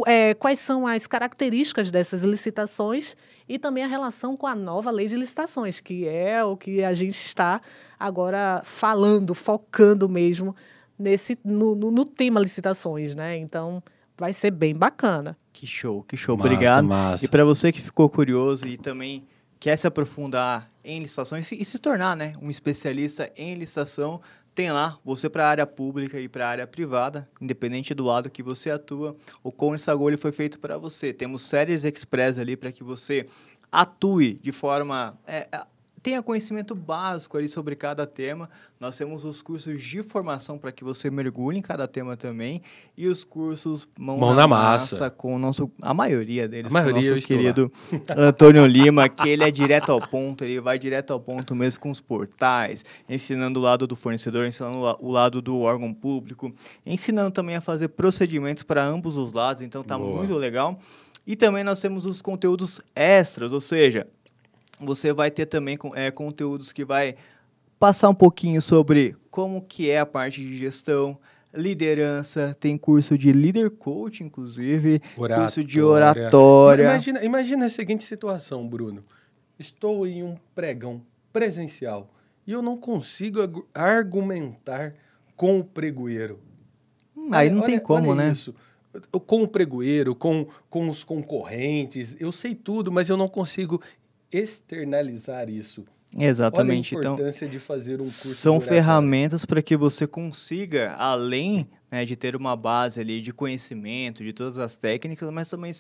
Speaker 3: é, quais são as características dessas licitações e também a relação com a nova lei de licitações, que é o que a gente está agora falando, focando mesmo nesse no, no, no tema licitações, né? Então vai ser bem bacana.
Speaker 1: Que show, que show. Massa, Obrigado. Massa. E para você que ficou curioso e também quer se aprofundar em licitações e se tornar né, um especialista em licitação, tem lá, você para a área pública e para a área privada, independente do lado que você atua, o Com Instagol foi feito para você. Temos séries express ali para que você atue de forma é, tenha conhecimento básico ali sobre cada tema. Nós temos os cursos de formação para que você mergulhe em cada tema também e os cursos mão, mão na, na massa. massa. com o nosso a maioria deles, a maioria, com o nosso querido Antônio Lima, que ele é direto ao ponto, ele vai direto ao ponto mesmo com os portais, ensinando o lado do fornecedor, ensinando o lado do órgão público, ensinando também a fazer procedimentos para ambos os lados, então tá Boa. muito legal. E também nós temos os conteúdos extras, ou seja, você vai ter também é, conteúdos que vai passar um pouquinho sobre como que é a parte de gestão, liderança, tem curso de leader coach, inclusive, oratória. curso de oratória.
Speaker 2: Imagina, imagina a seguinte situação, Bruno. Estou em um pregão presencial e eu não consigo argumentar com o pregoeiro.
Speaker 1: Hum, aí não olha, tem como, né? Isso.
Speaker 2: Com o pregoeiro, com, com os concorrentes, eu sei tudo, mas eu não consigo externalizar isso.
Speaker 1: Exatamente.
Speaker 2: Olha a então, importância então, de fazer um curso.
Speaker 1: São ferramentas para que você consiga, além né, de ter uma base ali de conhecimento, de todas as técnicas, mas também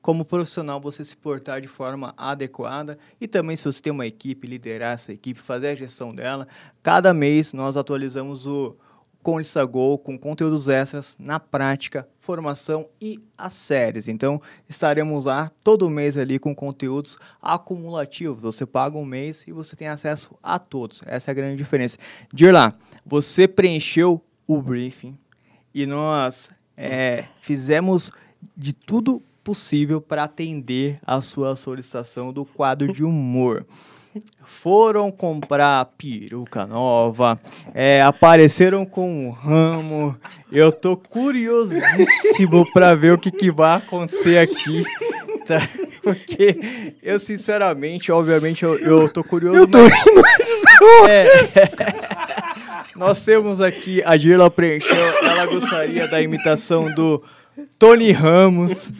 Speaker 1: como profissional você se portar de forma adequada e também se você tem uma equipe, liderar essa equipe, fazer a gestão dela. Cada mês nós atualizamos o com Lissagol, com conteúdos extras na prática, formação e as séries. Então, estaremos lá todo mês ali com conteúdos acumulativos. Você paga um mês e você tem acesso a todos. Essa é a grande diferença. Dirla, você preencheu o briefing e nós é, fizemos de tudo possível para atender a sua solicitação do quadro de humor foram comprar peruca nova, é, apareceram com um ramo. Eu tô curiosíssimo para ver o que, que vai acontecer aqui. Tá? Porque eu, sinceramente, obviamente, eu, eu tô curioso. Eu
Speaker 2: tô mas... rindo, é,
Speaker 1: Nós temos aqui a Girla preencheu, ela gostaria da imitação do Tony Ramos.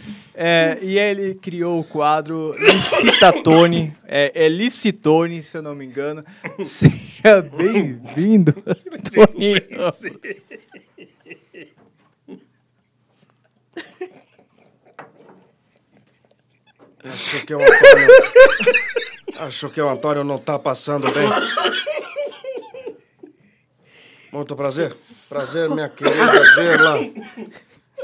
Speaker 1: É, e ele criou o quadro Licitatone, é, é Licitone, se eu não me engano. Seja bem-vindo, Toninho.
Speaker 4: Acho que o Antônio. Acho que o Antônio não tá passando bem. Muito prazer. Prazer, minha querida Gerla.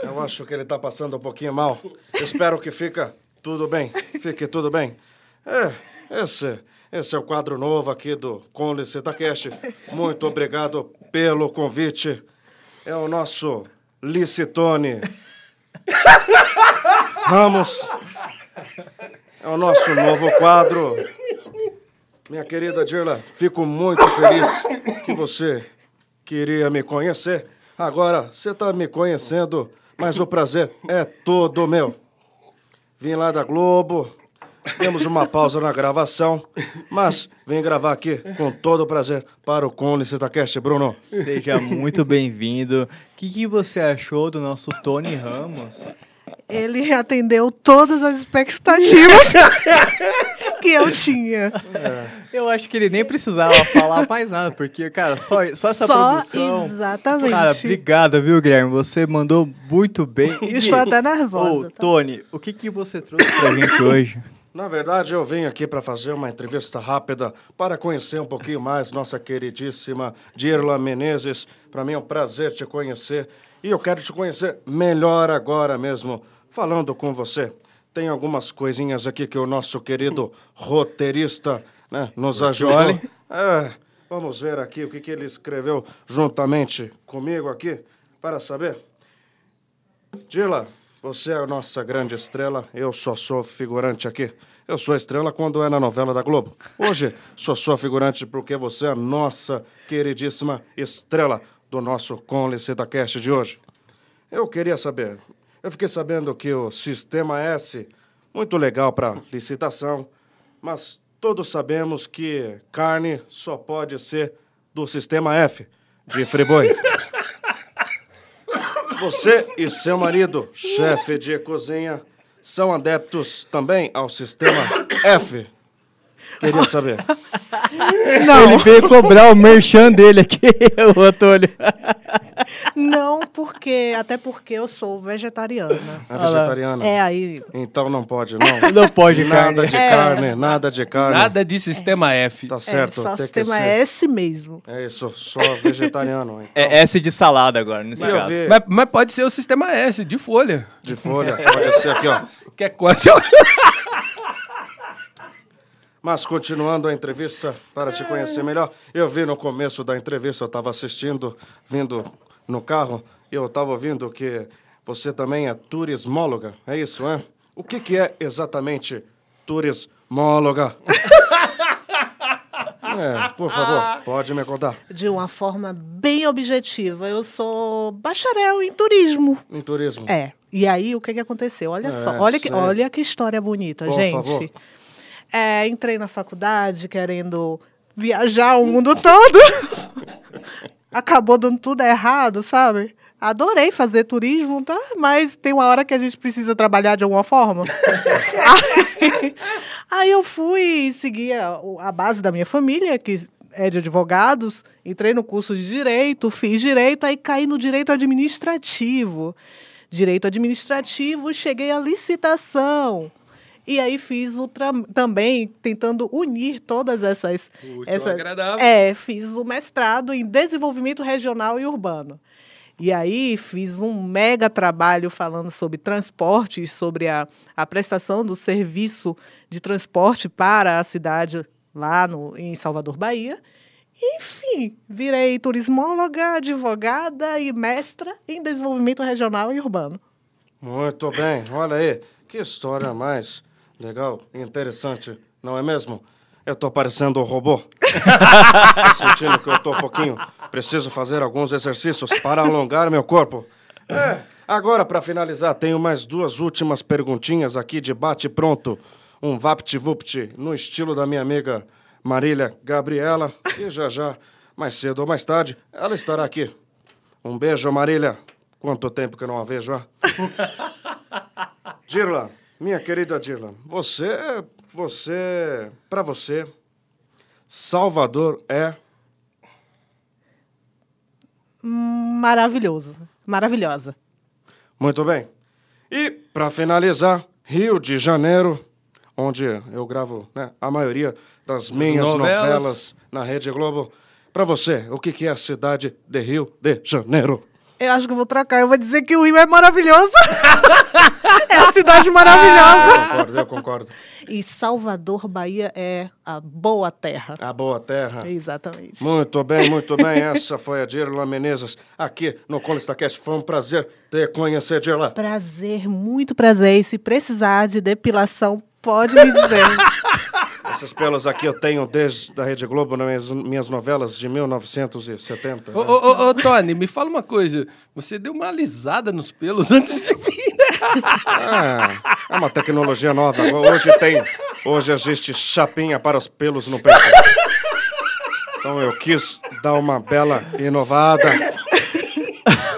Speaker 4: Eu acho que ele tá passando um pouquinho mal. Espero que fica tudo bem. Fique tudo bem. É, esse, esse é o quadro novo aqui do Conlice Takeshi. Muito obrigado pelo convite. É o nosso Licitone. Ramos. É o nosso novo quadro. Minha querida Dirla, fico muito feliz que você queria me conhecer. Agora você está me conhecendo, mas o prazer é todo meu. Vim lá da Globo, temos uma pausa na gravação, mas vim gravar aqui com todo o prazer para o Cúmplice Takeshi, Bruno.
Speaker 1: Seja muito bem-vindo. O que, que você achou do nosso Tony Ramos?
Speaker 3: Ele atendeu todas as expectativas que eu tinha.
Speaker 1: Eu acho que ele nem precisava falar mais nada, porque, cara, só, só essa
Speaker 3: Só
Speaker 1: produção.
Speaker 3: exatamente.
Speaker 1: Cara, obrigado, viu, Guilherme? Você mandou muito bem. E,
Speaker 3: Estou até nervosa,
Speaker 1: Ô,
Speaker 3: tá?
Speaker 1: Tony, o que, que você trouxe pra gente hoje?
Speaker 4: Na verdade, eu vim aqui para fazer uma entrevista rápida para conhecer um pouquinho mais nossa queridíssima Dirla Menezes. Para mim é um prazer te conhecer e eu quero te conhecer melhor agora mesmo, falando com você. Tem algumas coisinhas aqui que o nosso querido roteirista né, nos ajudou. É, vamos ver aqui o que, que ele escreveu juntamente comigo aqui para saber. Dila, você é a nossa grande estrela, eu só sou figurante aqui. Eu sou estrela quando é na novela da Globo. Hoje só sou figurante porque você é a nossa queridíssima estrela do nosso Cúmplice da Cast de hoje. Eu queria saber, eu fiquei sabendo que o Sistema S, muito legal para licitação, mas todos sabemos que carne só pode ser do Sistema F, de Friboi. Você e seu marido, chefe de cozinha, são adeptos também ao sistema F? Queria saber.
Speaker 1: Ele veio cobrar o merchan dele aqui, o Antônio.
Speaker 3: Não, porque. Até porque eu sou vegetariana.
Speaker 4: É vegetariana?
Speaker 3: É, aí.
Speaker 4: Então não pode, não.
Speaker 1: Não pode
Speaker 4: Nada
Speaker 1: carne.
Speaker 4: de
Speaker 3: É.
Speaker 4: carne, nada de carne.
Speaker 2: Nada de sistema F.
Speaker 4: Tá certo,
Speaker 3: é, só
Speaker 4: tem que
Speaker 3: sistema
Speaker 4: ser.
Speaker 3: S mesmo.
Speaker 4: É isso, só vegetariano. Então,
Speaker 1: É S de salada agora, nesse
Speaker 4: eu
Speaker 1: caso.
Speaker 2: Mas, mas pode ser o sistema S, de folha.
Speaker 4: de folha, pode ser aqui, ó.
Speaker 2: Que é quase.
Speaker 4: Mas continuando a entrevista, para te conhecer melhor, eu vi no começo da entrevista, eu estava assistindo, vindo no carro, e eu estava ouvindo que você também é turismóloga, é isso, é? O que, que é exatamente turismóloga? é, por favor, pode me contar.
Speaker 3: De uma forma bem objetiva. Eu sou bacharel em turismo.
Speaker 4: Em turismo.
Speaker 3: É. E aí, o que, que aconteceu? Olha
Speaker 4: É,
Speaker 3: só, olha que, olha que história bonita,
Speaker 4: Por
Speaker 3: gente.
Speaker 4: favor.
Speaker 3: É, entrei na faculdade querendo viajar o mundo todo. Acabou dando tudo errado, sabe? Adorei fazer turismo, tá? Mas tem uma hora que a gente precisa trabalhar de alguma forma. aí, aí eu fui seguir a, a base da minha família, que é de advogados, entrei no curso de direito, fiz direito, aí caí no direito administrativo. Direito administrativo, cheguei à licitação. E aí fiz o também tentando unir todas essas.
Speaker 2: Útil,
Speaker 3: essa-
Speaker 2: agradável.
Speaker 3: É, fiz o mestrado em desenvolvimento regional e urbano. E aí fiz um mega trabalho falando sobre transporte, e sobre a, a prestação do serviço de transporte para a cidade lá no, em Salvador, Bahia. Enfim, virei turismóloga, advogada e mestra em desenvolvimento regional e urbano.
Speaker 4: Muito bem, olha aí, que história mais legal e interessante, não é mesmo? Eu tô parecendo um robô. tô sentindo que eu tô um pouquinho. Preciso fazer alguns exercícios para alongar meu corpo. É, agora, para finalizar, tenho mais duas últimas perguntinhas aqui de bate-pronto. Um vapt-vupt no estilo da minha amiga Marília Gabriela. E já já, mais cedo ou mais tarde, ela estará aqui. Um beijo, Marília. Quanto tempo que eu não a vejo, ah? Dirla, minha querida Dirla, você, você, para você, Salvador é
Speaker 3: Maravilhoso. Maravilhosa.
Speaker 4: muito bem. E para finalizar, Rio de Janeiro, onde eu gravo né, a maioria das minhas
Speaker 2: novelas.
Speaker 4: novelas. na Rede Globo. Para você, o que que é a cidade de Rio de Janeiro?
Speaker 3: Eu acho que eu vou trocar. Eu vou dizer que o Rio é maravilhoso. cidade maravilhosa.
Speaker 4: Eu concordo, eu concordo.
Speaker 3: E Salvador, Bahia é a boa terra.
Speaker 4: A boa terra.
Speaker 3: Exatamente.
Speaker 4: Muito bem, muito bem. Essa foi a Dirla Menezes aqui no Colistacast. Foi um prazer te conhecer, Dirla.
Speaker 3: Prazer, muito prazer. E se precisar de depilação, pode me dizer.
Speaker 4: Esses pelos aqui eu tenho desde a Rede Globo nas minhas, minhas novelas de 1970.
Speaker 2: Ô, ô, ô, ô, Tony, me fala uma coisa. Você deu uma alisada nos pelos antes de vir, né?
Speaker 4: É, é uma tecnologia nova. Hoje tem. Hoje existe chapinha para os pelos no peito. Então eu quis dar uma bela inovada.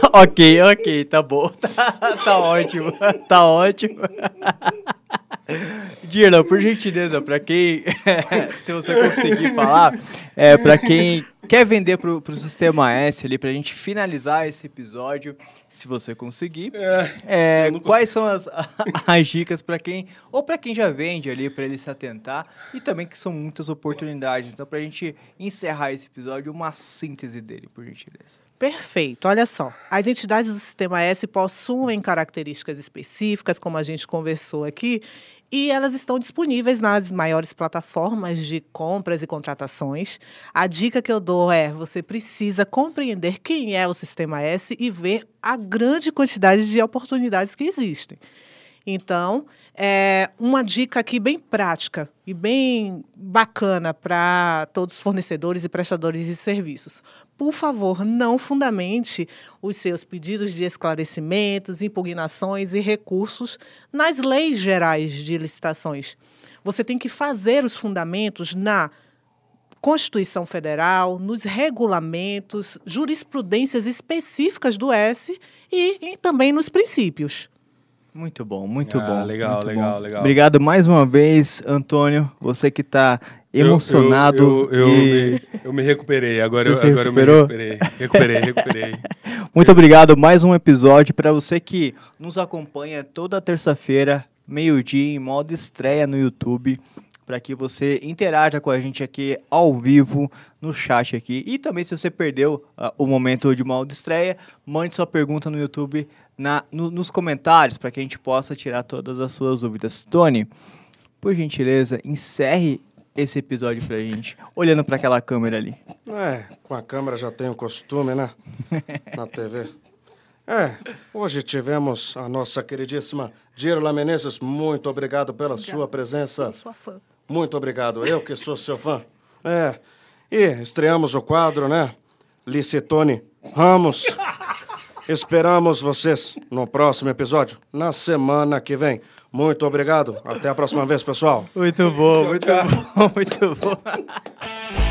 Speaker 1: ok, ok, tá bom. Tá, tá ótimo. Tá ótimo. Dirla, por gentileza, pra quem. se você conseguir falar, é, pra quem quer vender pro, pro Sistema S ali, pra gente finalizar esse episódio, se você conseguir. É, quais são as, as dicas pra quem. Ou pra quem já vende ali, pra ele se atentar. E também que são muitas oportunidades. Então, pra gente encerrar esse episódio, uma síntese dele, por gentileza.
Speaker 3: Perfeito. Olha só, as entidades do Sistema S possuem características específicas, como a gente conversou aqui, e elas estão disponíveis nas maiores plataformas de compras e contratações. A dica que eu dou é: você precisa compreender quem é o Sistema S e ver a grande quantidade de oportunidades que existem. Então, é uma dica aqui bem prática e bem bacana para todos os fornecedores e prestadores de serviços. Por favor, não fundamente os seus pedidos de esclarecimentos, impugnações e recursos nas leis gerais de licitações. Você tem que fazer os fundamentos na Constituição Federal, nos regulamentos, jurisprudências específicas do S e, e também nos princípios.
Speaker 1: Muito bom, muito
Speaker 2: Ah,
Speaker 1: bom.
Speaker 2: legal,
Speaker 1: muito
Speaker 2: legal,
Speaker 1: bom.
Speaker 2: legal.
Speaker 1: Obrigado mais uma vez, Antônio. Você que está emocionado.
Speaker 2: Eu, eu, eu,
Speaker 1: e...
Speaker 2: me, eu me recuperei. Agora, eu,
Speaker 1: Você
Speaker 2: agora eu me recuperei. Recuperei, recuperei.
Speaker 1: Muito obrigado. Mais um episódio para você que nos acompanha toda terça-feira, meio-dia, em modo estreia no YouTube. Para que você interaja com a gente aqui ao vivo no chat aqui. E também, se você perdeu ah, o momento de modo estreia, mande sua pergunta no YouTube na, no- nos comentários para que a gente possa tirar todas as suas dúvidas. Tony, por gentileza, encerre esse episódio pra gente, olhando para aquela câmera ali.
Speaker 4: É, com a câmera já tem o costume, né? Na TV. É, hoje tivemos a nossa queridíssima Dirla Menezes. Muito obrigado pela sua presença.
Speaker 3: Sou sua fã.
Speaker 4: Muito obrigado. Eu que sou seu fã. É. E estreamos o quadro, né? Licitone Ramos. Esperamos vocês no próximo episódio, na semana que vem. Muito obrigado. Até a próxima vez, pessoal.
Speaker 1: Muito bom, muito bom, muito bom.